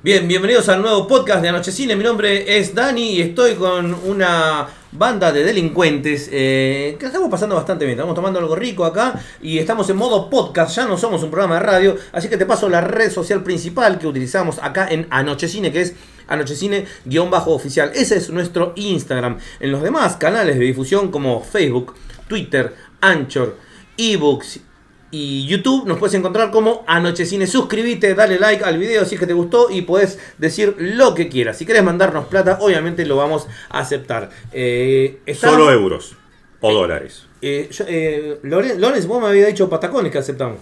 Bien, bienvenidos al nuevo podcast de Anochecine. Mi nombre es Dani y estoy con una banda de delincuentes eh, que estamos pasando bastante bien. Estamos tomando algo rico acá y estamos en modo podcast. Ya no somos un programa de radio, así que te paso la red social principal que utilizamos acá en Anochecine, que es Anochecine-oficial. Ese es nuestro Instagram. En los demás canales de difusión como Facebook, Twitter, Anchor, eBooks y YouTube nos puedes encontrar como Anochecine. Suscríbete, dale like al video si es que te gustó y puedes decir lo que quieras. Si quieres mandarnos plata, obviamente lo vamos a aceptar. Eh, estamos- Solo euros o dólares. Eh, yo, eh, Loren- Lorenz, vos me habías dicho patacones que aceptamos.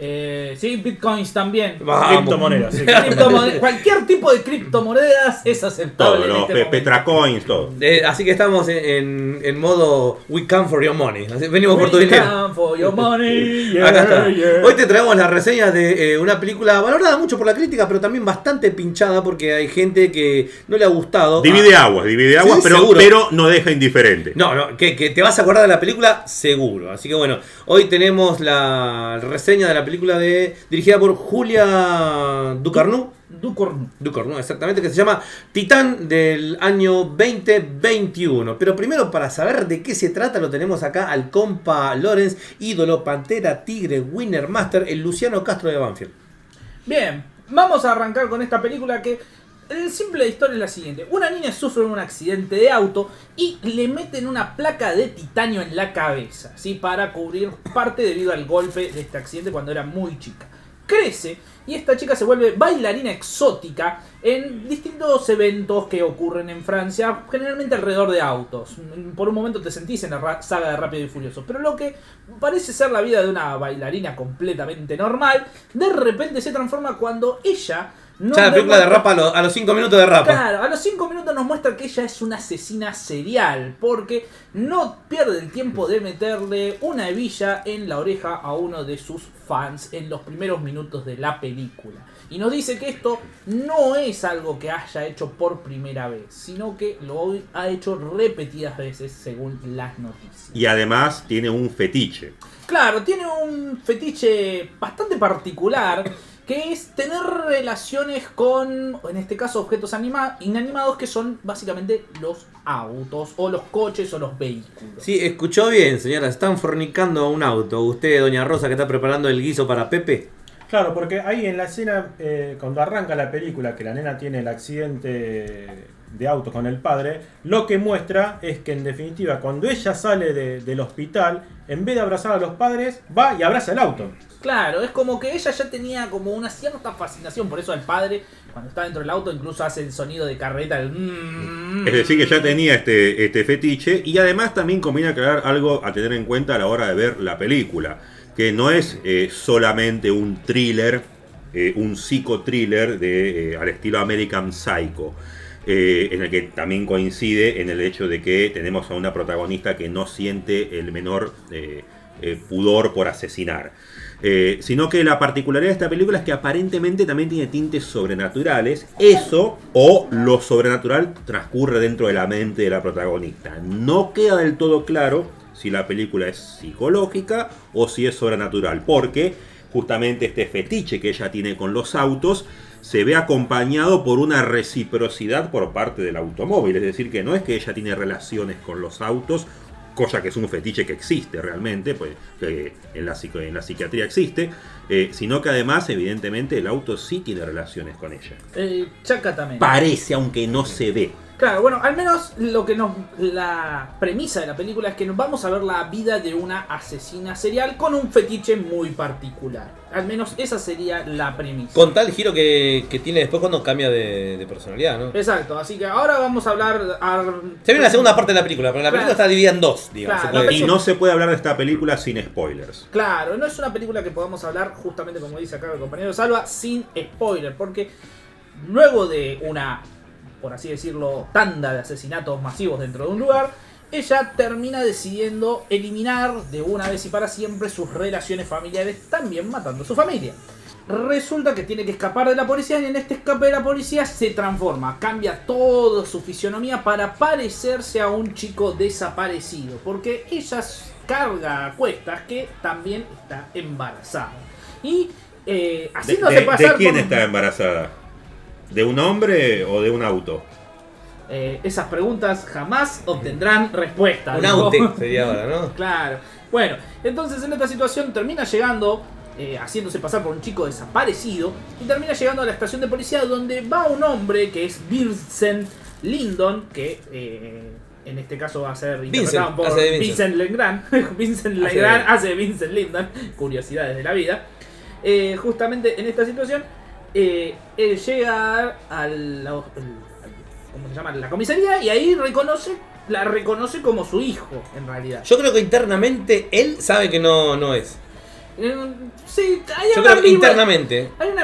Eh, sí, bitcoins también. Vamos. Criptomonedas, sí. Criptomone- cualquier tipo de criptomonedas es aceptable. Todo, en los este pe-. Petracoins, todo. Eh, así que estamos en, en- en modo We come for your money. Venimos por tu We dinero. come for your money, yeah, Acá está. yeah. Hoy te traemos la reseña de eh, una película valorada mucho por la crítica, pero también bastante pinchada porque hay gente que no le ha gustado. Divide Ah, aguas, divide Sí, aguas, pero, seguro. pero no deja indiferente. No, no, que, que te vas a acordar de la película seguro. Así que bueno, hoy tenemos la reseña de la película de dirigida por Julia Ducarnu. Ducorn. Ducornu, exactamente, que se llama Titán del año 2021. Pero primero, para saber de qué se trata, lo tenemos acá al compa Lorenz, ídolo, pantera, tigre, winner, master, el Luciano Castro de Banfield. Bien, vamos a arrancar con esta película que el simple historia es la siguiente. Una niña sufre un accidente de auto y le meten una placa de titanio en la cabeza, ¿sí? Para cubrir parte debido al golpe de este accidente cuando era muy chica. Crece y esta chica se vuelve bailarina exótica en distintos eventos que ocurren en Francia, generalmente alrededor de autos. Por un momento te sentís en la saga de Rápido y Furioso, pero lo que parece ser la vida de una bailarina completamente normal, de repente se transforma cuando ella... No ya la película de rapa a los- a los 5 minutos de rapa. Claro, a los 5 minutos nos muestra que ella es una asesina serial, porque no pierde el tiempo de meterle una hebilla en la oreja a uno de sus fans en los primeros minutos de la película. Y nos dice que esto no es algo que haya hecho por primera vez, sino que lo ha hecho repetidas veces según las noticias. Y además tiene un fetiche. Claro, tiene un fetiche bastante particular que es tener relaciones con, en este caso, objetos anima- inanimados que son básicamente los autos o los coches o los vehículos. Sí, escuchó bien, señora. Están fornicando a un auto. Usted, doña Rosa, que está preparando el guiso para Pepe. Claro, porque ahí en la escena, eh, cuando arranca la película, que la nena tiene el accidente de auto con el padre, lo que muestra es que en definitiva, cuando ella sale de- del hospital, en vez de abrazar a los padres, va y abraza el auto. Claro, es como que ella ya tenía como una cierta fascinación, por eso el padre, cuando está dentro del auto, incluso hace el sonido de carreta. El mm. Es decir, que ya tenía este, este fetiche. Y además también conviene aclarar algo a tener en cuenta a la hora de ver la película. Que no es eh, solamente un thriller, eh, un psicotriller de, eh, al estilo American Psycho. Eh, en el que también coincide en el hecho de que tenemos a una protagonista que no siente el menor eh, eh, pudor por asesinar. Sino que la particularidad de esta película es que aparentemente también tiene tintes sobrenaturales. Eso o lo sobrenatural transcurre dentro de la mente de la protagonista. No queda del todo claro si la película es psicológica o si es sobrenatural. Porque justamente este fetiche que ella tiene con los autos se ve acompañado por una reciprocidad por parte del automóvil. Es decir, que no es que ella tiene relaciones con los autos cosa que es un fetiche que existe realmente, pues que en la, en la psiquiatría existe, eh, sino que además, evidentemente, el auto sí tiene relaciones con ella. Eh, chaca también. Parece, aunque no se ve. Claro, bueno, al menos lo que nos. La premisa de la película es que nos vamos a ver la vida de una asesina serial con un fetiche muy particular. Al menos esa sería la premisa. Con tal giro que, que tiene después cuando cambia de, de personalidad, ¿no? Exacto, así que ahora vamos a hablar. a- Se viene la segunda parte de la película, pero la película Claro. está dividida en dos, digamos. Claro, puede Y no se puede hablar de esta película sin spoilers. Claro, no es una película que podamos hablar justamente como dice acá el compañero Salva, sin spoiler, porque luego de una, por así decirlo, tanda de asesinatos masivos dentro de un lugar, ella termina decidiendo eliminar de una vez y para siempre sus relaciones familiares, también matando a su familia. Resulta que tiene que escapar de la policía y en este escape de la policía se transforma, cambia toda su fisionomía para parecerse a un chico desaparecido, porque ella carga a cuestas que también está embarazada. Y eh, ¿De, haciéndose de- pasar de quién por- está embarazada? ¿De un hombre o de un auto? Eh, esas preguntas jamás obtendrán respuesta. Un aute sería ahora, ¿no? Claro. Bueno, entonces en esta situación termina llegando, eh, haciéndose pasar por un chico desaparecido, y termina llegando a la estación de policía donde va un hombre que es Vincent Lindon, que eh, en este caso va a ser interpretado Vincent, por Vincent, Vincent. Legrand. Vincent Legrand hace Vincent Lindon, curiosidades de la vida. Eh, justamente en esta situación, eh, él llega a la, al- ¿cómo se llama? la comisaría y ahí reconoce, la reconoce como su hijo, en realidad. Yo creo que internamente él sabe que no, no es. Eh, sí, hay Yo una, creo que ambigüe- internamente. hay una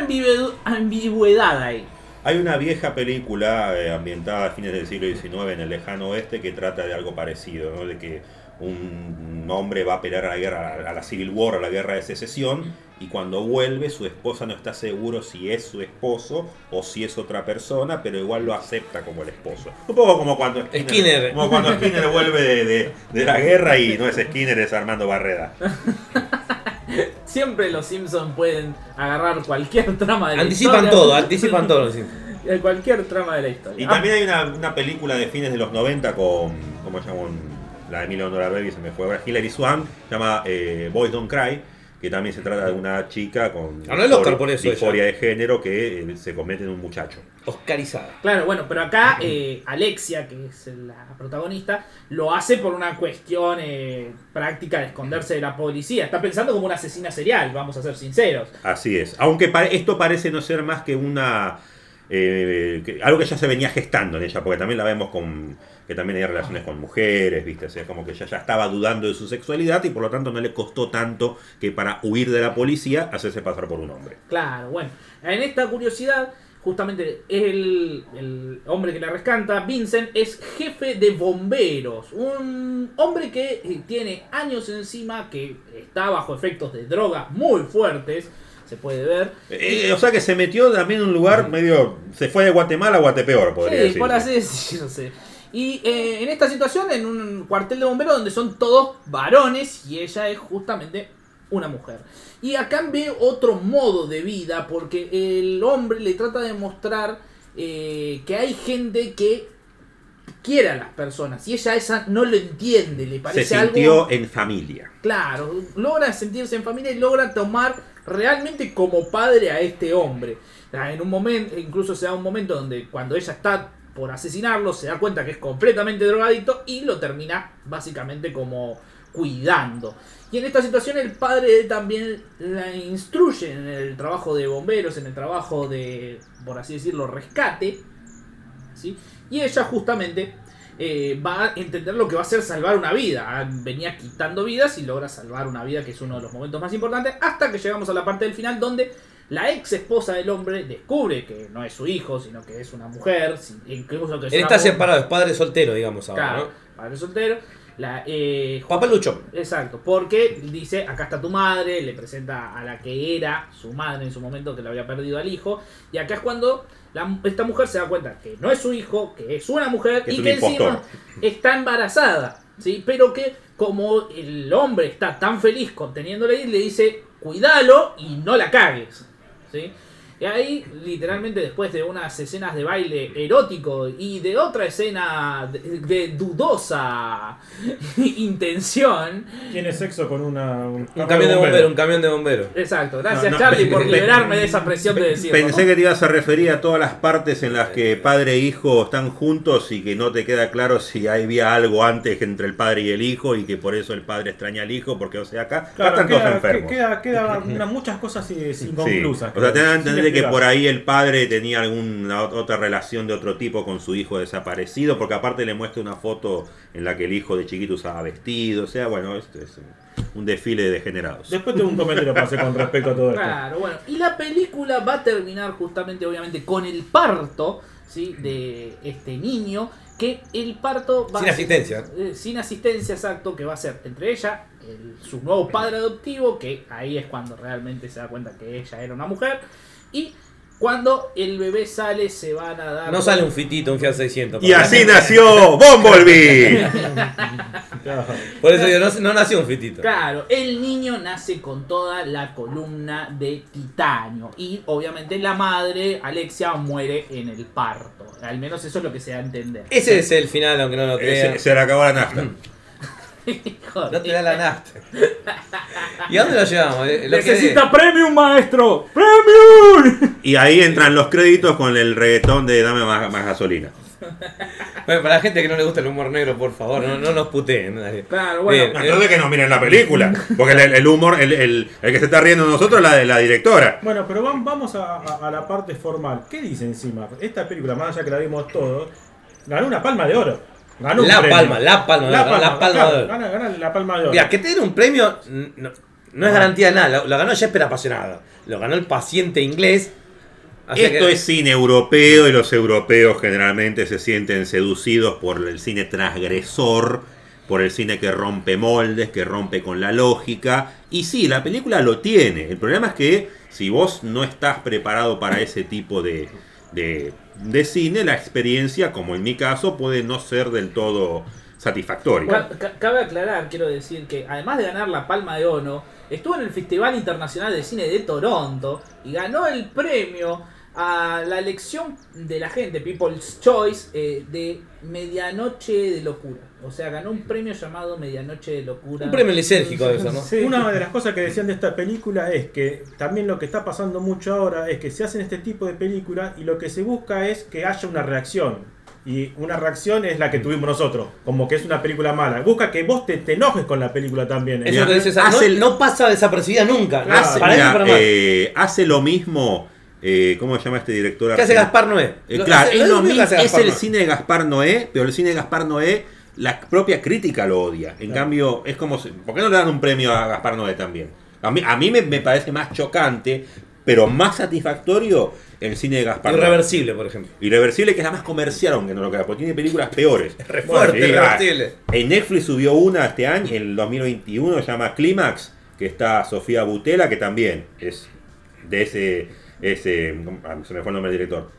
ambigüedad ahí. Hay una vieja película eh, ambientada a fines del siglo XIX en el lejano oeste que trata de algo parecido, ¿no? de que un hombre va a pelear a la guerra, a la Civil War, a la guerra de secesión, y cuando vuelve su esposa no está seguro si es su esposo o si es otra persona, pero igual lo acepta como el esposo. Un poco como cuando Skinner, Skinner. Como cuando Skinner vuelve de, de- de la guerra y no es Skinner, es Armando Barreda. Siempre los Simpsons pueden agarrar cualquier trama de la Anticipan historia. todo, anticipan todo. sí. Eh, Cualquier trama de la historia. Y también hay una, una película de fines de los 90 con, ¿cómo se llama? Un- La de Dora Baby se me fue ahora, Hilary Swank, se llama eh, Boys Don't Cry, que también se trata de una chica con el Oscar por eso disforia de género que eh, se convierte en un muchacho. Oscarizada. Claro, bueno, pero acá eh, Alexia, que es la protagonista, lo hace por una cuestión eh, práctica de esconderse de la policía. Está pensando como una asesina serial, vamos a ser sinceros. Así es. Aunque esto parece no ser más que una... eh, que- algo que ya se venía gestando en ella, porque también la vemos con que también hay relaciones con mujeres, ¿viste? O sea, como que ella ya estaba dudando de su sexualidad y por lo tanto no le costó tanto que para huir de la policía hacerse pasar por un hombre. Claro, bueno, en esta curiosidad, justamente el, el hombre que la rescata, Vincent, es jefe de bomberos. Un hombre que eh, tiene años encima, que está bajo efectos de drogas muy fuertes, se puede ver. Eh, o sea que se metió también en un lugar medio. Se fue de Guatemala a Guatepeor, podría Sí, decir. por así decirlo. Y eh, en esta situación, en un cuartel de bomberos donde son todos varones y ella es justamente una mujer. Y acá ve otro modo de vida porque el hombre le trata de mostrar eh, que hay gente que quiere a las personas y ella esa no lo entiende, le Se parece sintió algo... en familia. Claro, logra sentirse en familia y logra tomar realmente como padre a este hombre. En un momento, incluso se da un momento donde cuando ella está por asesinarlo, se da cuenta que es completamente drogadicto y lo termina básicamente como cuidando. Y en esta situación el padre también la instruye en el trabajo de bomberos, en el trabajo de, por así decirlo, rescate. ¿sí? Y ella justamente eh, va a entender lo que va a ser salvar una vida. Ah, Venía quitando vidas y logra salvar una vida, que es uno de los momentos más importantes, hasta que llegamos a la parte del final donde la ex esposa del hombre descubre que no es su hijo, sino que es una mujer, incluso que es Él una está separado, es padre soltero, digamos ahora, Claro, ¿no? padre soltero. La, eh, Papelucho. Exacto, porque dice, acá está tu madre, le presenta a la que era su madre en su momento que le había perdido al hijo, y acá es cuando la- esta mujer se da cuenta que no es su hijo, que es una mujer Que y un que impostor. encima está embarazada, ¿sí? Pero que como el hombre está tan feliz conteniéndole ahí, le dice, cuídalo y no la cagues, ¿sí? Y ahí, literalmente, después de unas escenas de baile erótico y de otra escena de, de dudosa intención. Tiene sexo con una, un, Un camión de bombero, un camión de bombero. Exacto, gracias No, no, Charlie por liberarme de esa presión de decirlo. Pensé ¿no? que te ibas a referir a todas las partes en las que padre e hijo están juntos y que no te queda claro si había algo antes entre el padre y el hijo y que por eso el padre extraña al hijo porque o sea acá, acá Claro, están todos queda, enfermos. que- queda, queda una- muchas cosas Sí. inconclusas. O sea, te dan a entender que explicar. por ahí el padre tenía alguna ot- otra relación de otro tipo con su hijo desaparecido, porque aparte le muestra una foto en la que el hijo de chiquito usaba vestido, o sea, bueno, esto es un- desfile de degenerados. Después tengo un comentario para hacer con respecto a todo esto. Claro, bueno. Y la película va a terminar justamente, obviamente, con el parto ¿sí? de este niño. Que el parto va Sin a asistencia. eh, sin asistencia, exacto, que va a ser entre ella, el- su nuevo padre adoptivo, que ahí es cuando realmente se da cuenta que ella era una mujer, y Cuando el bebé sale, se van a dar. No sale un fitito, un Fiat 600. Y así nació Bumblebee. Por eso yo no, no nació un fitito. Claro, el niño nace con toda la columna de titanio. Y obviamente la madre, Alexia, muere en el parto. Al menos eso es lo que se da a entender. Ese es el final, aunque no lo crean. se, se le acabó la nafta. No te da la nafta. ¿Y a dónde lo llevamos? Eh, lo Necesita premium, maestro. ¡Premium! Y ahí entran los créditos con el reggaetón de Dame más, más gasolina. Bueno, para la gente que no le gusta el humor negro, por favor, no, no nos puteen. dale. Claro, bueno. Bien, Entonces que no miren la película. Porque el, el humor, el, el- el que se está riendo de nosotros es la de la directora. Bueno, pero vam- vamos a, a- a la parte formal. ¿Qué dice encima? Esta película, más allá que la vimos todos, ganó una palma de oro. Ganó La palma, la palma, La la palma, palma claro, de oro. gana, gana la palma de oro. Mira, que te den un premio no, no es garantía de nada. Lo, lo ganó Jesper apasionado. Lo ganó el paciente inglés. Esto que- es cine europeo y los europeos generalmente se sienten seducidos por el cine transgresor, por el cine que rompe moldes, que rompe con la lógica. Y sí, la película lo tiene. El problema es que si vos no estás preparado para ese tipo de, de, de cine, la experiencia, como en mi caso, puede no ser del todo satisfactoria. Ca- ca- Cabe aclarar, quiero decir que además de ganar la Palma de Oro, estuvo en el Festival Internacional de Cine de Toronto y ganó el premio a la elección de la gente, People's Choice, eh, de Medianoche de Locura. O sea, ganó un premio llamado Medianoche de Locura. Un premio lisérgico de eso, ¿no? Sí. Una de las cosas que decían de esta película es que también lo que está pasando mucho ahora es que se hacen este tipo de películas y lo que se busca es que haya una reacción. Y una reacción es la que tuvimos nosotros, como que es una película mala. Busca que vos te, te enojes con la película también. Eso que dices, no, hace el- no pasa desapercibida nunca. Claro. Hace, para mira, eh, hace lo mismo. eh, ¿Cómo se llama este director? ¿Qué hace? Gaspar Noé? Eh, claro, es- es, lo mismo es el cine de Gaspar Noé, pero el cine de Gaspar Noé, la propia crítica lo odia. En Claro. cambio, es como. si- ¿Por qué no le dan un premio a Gaspar Noé también? A mí, a mí me, me parece más chocante, pero más satisfactorio el cine de Gaspar Noé. Irreversible, por ejemplo. Irreversible, que es la más comercial, aunque no lo crea, porque tiene películas peores. Re fuerte, sí, irreversible. ah, En Netflix subió una este año, en el 2021, se llama Clímax, que está Sofía Butela, que también es de ese. ese ah, se me fue el nombre del director.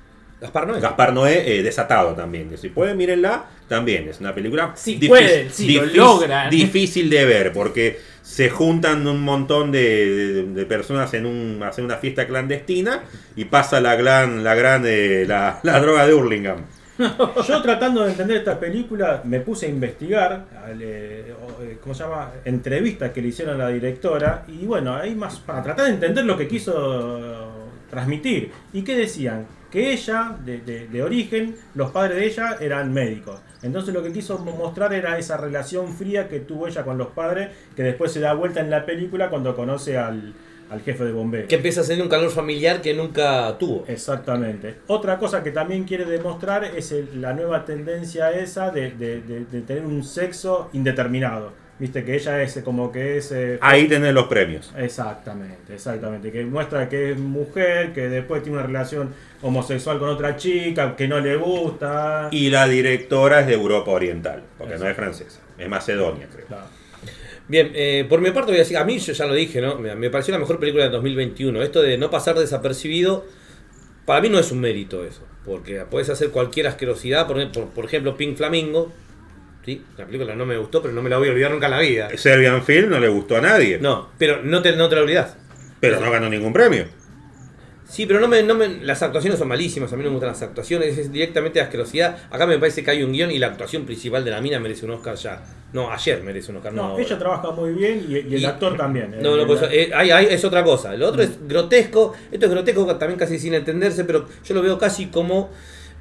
Gaspar Noé. Gaspar Noé, eh, desatado también. Si pueden, mírenla, también. Es una película Si difícil- pueden, si lo logran. difícil de ver, porque se juntan un montón de, de- de personas en un, a hacer una fiesta clandestina y pasa la gran, la gran, eh, la, la droga de Hurlingham. Yo tratando de entender esta película me puse a investigar, eh, eh, ¿cómo se llama? Entrevistas que le hicieron a la directora y bueno, ahí más para tratar de entender lo que quiso transmitir. ¿Y qué decían? Que ella, de, de- de origen, los padres de ella eran médicos. Entonces lo que quiso mo- mostrar era esa relación fría que tuvo ella con los padres, que después se da vuelta en la película cuando conoce al, al jefe de bomberos. Que empieza a ser un calor familiar que nunca tuvo. Exactamente. Otra cosa que también quiere demostrar es el- la nueva tendencia esa de, de- de- de tener un sexo indeterminado. Viste que ella es como que es... eh, Ahí tenés los premios. Exactamente, exactamente. Que muestra que es mujer, que después tiene una relación homosexual con otra chica, que no le gusta. Y la directora es de Europa Oriental, porque no es francesa, es macedonia, creo. Claro. Bien, eh, por mi parte voy a decir, a mí yo ya lo dije, ¿no? Me, me pareció la mejor película de 2021. Esto de no pasar desapercibido, para mí no es un mérito eso. Porque puedes hacer cualquier asquerosidad, por, por, por ejemplo, Pink Flamingo. ¿Sí? La película no me gustó, pero no me la voy a olvidar nunca en la vida. Serbian Film no le gustó a nadie, No, pero no te, no te la olvidas. pero no ganó ningún premio. Sí, pero no me, no me, las actuaciones son malísimas, a mí no me gustan las actuaciones, es directamente asquerosidad. Acá me parece que hay un guion y la actuación principal de la mina merece un Oscar ya. No, ayer merece un Oscar. No, No, ahora. ella trabaja muy bien y, y el Y- actor también. eh, No, no, El- pues, eh, hay- hay- es otra cosa. Lo otro es grotesco. Esto es grotesco también casi sin entenderse, pero yo lo veo casi como.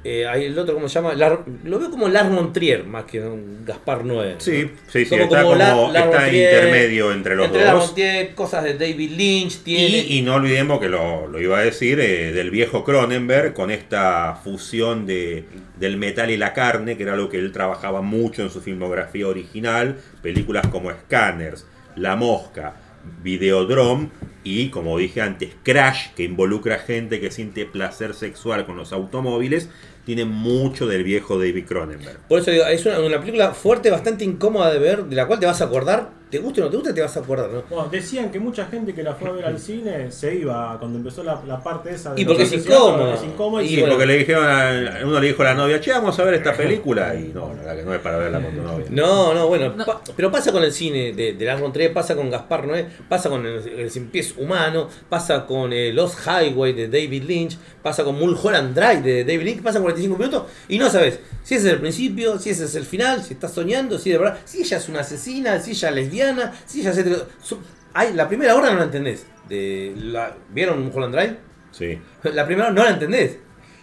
Eh, hay el otro, ¿cómo se llama? Lar- lo veo como Lars von Trier más que un Gaspar Noé. Sí, sí, sí, Como- está como como, Lar- Lars está intermedio entre los Entre Lars dos. Trier, cosas de David Lynch, tiene. Y, y no olvidemos que lo, lo iba a decir eh, del viejo Cronenberg con esta fusión de, del metal y la carne, que era lo que él trabajaba mucho en su filmografía original, películas como Scanners, La Mosca, Videodrome y, como dije antes, Crash, que involucra gente que siente placer sexual con los automóviles, tiene mucho del viejo David Cronenberg. Por eso digo, es una, una película fuerte, bastante incómoda de ver, de la cual te vas a acordar, te guste o no te guste, te vas a acordar, ¿no? Bueno, decían que mucha gente que la fue a ver al cine se iba cuando empezó la, la parte esa de Y porque los es incómodo. porque es incómodo y Y Sí, se- bueno. porque le dijeron a, uno le dijo a la novia, che, vamos a ver esta película. Y no, la verdad que no es para verla con tu novia. No, no, bueno, No. pa- pero pasa con el cine de, de Lars von Trier, pasa con Gaspar Noé, pasa con el, el Cien Pies Humano, pasa con eh, Lost Highway de David Lynch, pasa con Mulholland Drive de David Lynch, pasa 45 minutos y no sabes si ese es el principio, si ese es el final, si estás soñando, si de verdad, si ella es una asesina, si ella es lesbiana, ella es... su- Ay, la primera hora no la entendés. De la, ¿Vieron Mulholland Drive? Sí. La primera no la entendés.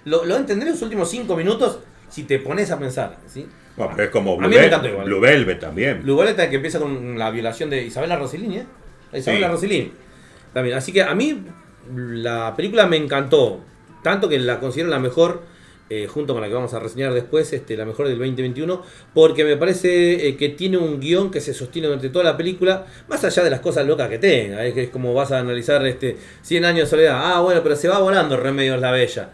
Lo, lo entendés en los últimos 5 minutos si te pones a pensar. ¿sí? Bueno, pero es como A Blue, mí me Vel- encantó igual. Blue Velvet también. Luboleta que empieza con la violación de Isabela Rossellini, ¿eh? Isabela Sí. Rossellini. También. Así que a mí la película me encantó. Tanto que la considero la mejor, eh, junto con la que vamos a reseñar después, este, la mejor del 2021, porque me parece eh, que tiene un guion que se sostiene durante toda la película, más allá de las cosas locas que tenga. Es que es como vas a analizar este 100 años de soledad. Ah, bueno, pero se va volando Remedios la Bella.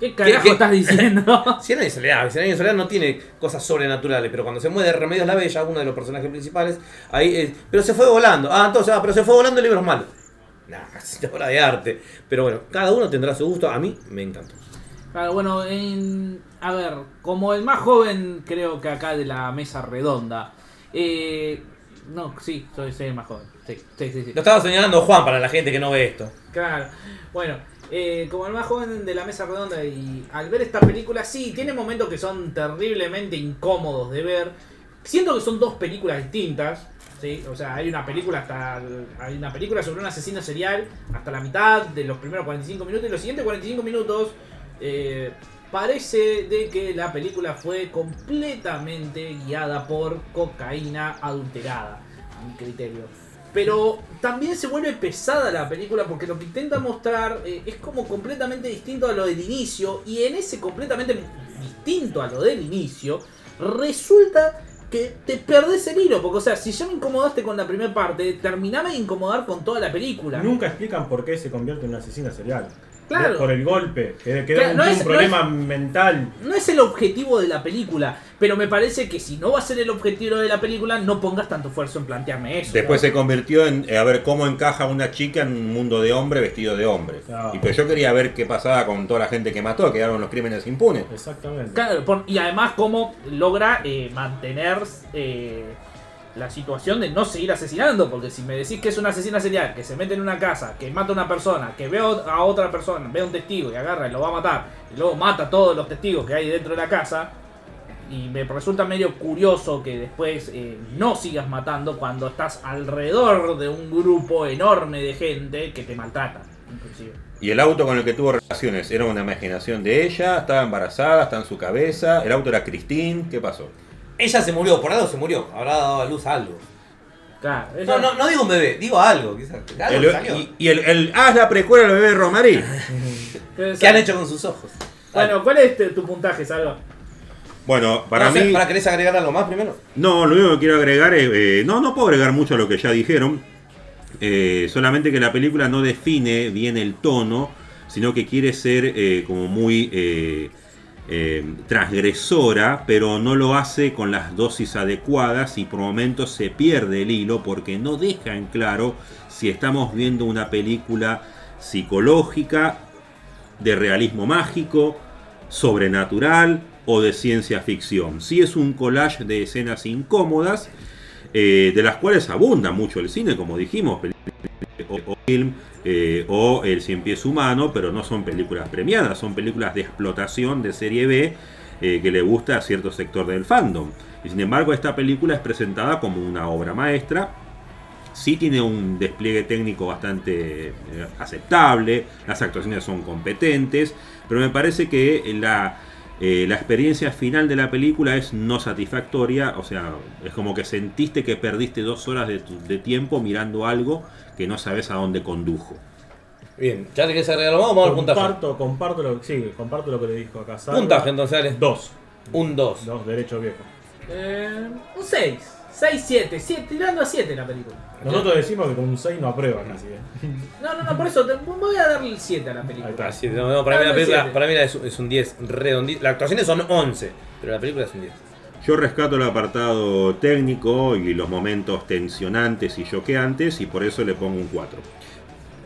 ¿Qué carajo qué? estás diciendo? 100 años de soledad, 100 años de soledad no tiene cosas sobrenaturales, pero cuando se mueve Remedios la Bella, uno de los personajes principales, ahí es- pero se fue volando. Ah, entonces, ah, pero se fue volando el libro es malo. Nah, es una obra de arte. Pero bueno, cada uno tendrá su gusto. A mí me encantó. Claro, bueno, en- a ver, como el más joven creo que acá de la mesa redonda. eh, no, sí, soy, soy el más joven. Sí, sí, sí. sí. Lo estaba señalando Juan para la gente que no ve esto. Claro. Bueno, eh, como el más joven de la mesa redonda y al ver esta película, sí, tiene momentos que son terriblemente incómodos de ver. Siento que son dos películas distintas. ¿sí? O sea, hay una película hasta hay una película sobre un asesino serial hasta la mitad de los primeros 45 minutos y los siguientes 45 minutos eh, parece de que la película fue completamente guiada por cocaína adulterada, a mi criterio. Pero también se vuelve pesada la película porque lo que intenta mostrar eh, es como completamente distinto a lo del inicio y en ese completamente distinto a lo del inicio resulta que te perdés el hilo, porque o sea, si ya me incomodaste con la primera parte, terminame de incomodar con toda la película. Nunca explican por qué se convierte en una asesina serial. Claro. Por el golpe, que, que Claro, un, no un es- no problema mental. No es el objetivo de la película, pero me parece que si no va a ser el objetivo de la película, no pongas tanto esfuerzo en plantearme eso. Después ¿no? se convirtió en eh, a ver cómo encaja una chica en un mundo de hombre vestido de hombre. Y pero yo quería ver qué pasaba con toda la gente que mató, quedaron los crímenes impunes. Exactamente. Claro, por- y además cómo logra eh, mantener eh, la situación de no seguir asesinando, porque si me decís que es una asesina serial, que se mete en una casa, que mata a una persona, que ve a otra persona, ve a un testigo y agarra y lo va a matar, y luego mata a todos los testigos que hay dentro de la casa, y me resulta medio curioso que después eh, no sigas matando cuando estás alrededor de un grupo enorme de gente que te maltrata, inclusive. Y el auto con el que tuvo relaciones era una imaginación de ella, estaba embarazada, está en su cabeza. El auto era Christine, ¿qué pasó? Ella se murió, por algo se murió. Habrá dado a luz algo. Claro, No, ella- no, no digo un bebé, digo algo. Quizás. Algo El- salió. y y el, el haz la precuela del bebé Romarí. ¿Qué han hecho con sus ojos? Bueno, ¿cuál es este- tu puntaje, Salva? Bueno, para No mí. ¿Para querés agregar algo más primero? No, lo único que quiero agregar es. eh, no, no puedo agregar mucho a lo que ya dijeron. eh, solamente que la película no define bien el tono, sino que quiere ser eh, como muy eh, transgresora, pero no lo hace con las dosis adecuadas y por momentos se pierde el hilo porque no deja en claro si estamos viendo una película psicológica, de realismo mágico, sobrenatural o de ciencia ficción. Sí es un collage de escenas incómodas, eh, de las cuales abunda mucho el cine, como dijimos, pel- o, film eh, o El Cien Pies Humano, pero no son películas premiadas, son películas de explotación de serie B eh, que le gusta a cierto sector del fandom. Y sin embargo, esta película es presentada como una obra maestra, sí tiene un despliegue técnico bastante eh, aceptable, las actuaciones son competentes, pero me parece que la, la experiencia final de la película es no satisfactoria, o sea, es como que sentiste que perdiste dos horas de tiempo mirando algo que no sabes a dónde condujo. Bien, ¿ya te querés agregar algo más? Vamos al puntaje. Comparto, comparto lo, sí, comparto lo que le dijo acá. Salva. Puntaje entonces, dale. Dos. Un 2. Dos, derecho viejo. Eh, un 6. 6, 7. 7. Tirando a 7 la película. Nosotros decimos que con un 6 no aprueba casi. ¿eh? No, no, no, por eso te- voy a darle el 7 a la película. Ahí está. Ah, sí, no, no, para, mí la película, para mí la es, es un 10 redondito. Las actuaciones son 11, pero la película es un 10. Yo rescato el apartado técnico y los momentos tensionantes y choqueantes y por eso le pongo un 4.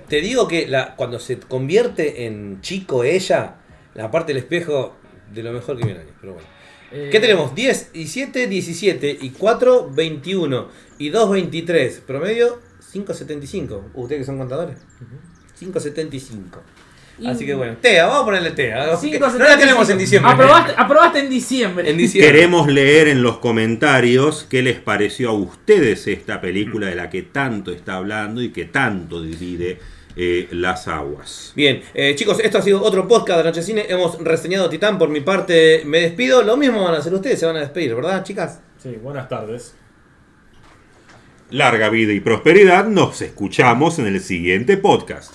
Te digo que la, cuando se convierte en chico ella, la parte del espejo, de lo mejor que viene año. Pero bueno. Eh, ¿Qué tenemos? 10 y 7, 17 y 4, 21 y 2, 23. Promedio 5,75. Ustedes que son contadores. 5,75. Así que bueno, TEA, vamos a ponerle TEA. cinco, No la tenemos en diciembre. Aprobaste, aprobaste en diciembre. En diciembre. Queremos leer en los comentarios qué les pareció a ustedes esta película de la que tanto está hablando y que tanto divide eh, las aguas. Bien, eh, chicos, esto ha sido otro podcast de Noche Cine. Hemos reseñado Titán. Por mi parte, me despido. Lo mismo van a hacer ustedes, se van a despedir, ¿verdad, chicas? Sí, buenas tardes. Larga vida y prosperidad, nos escuchamos en el siguiente podcast.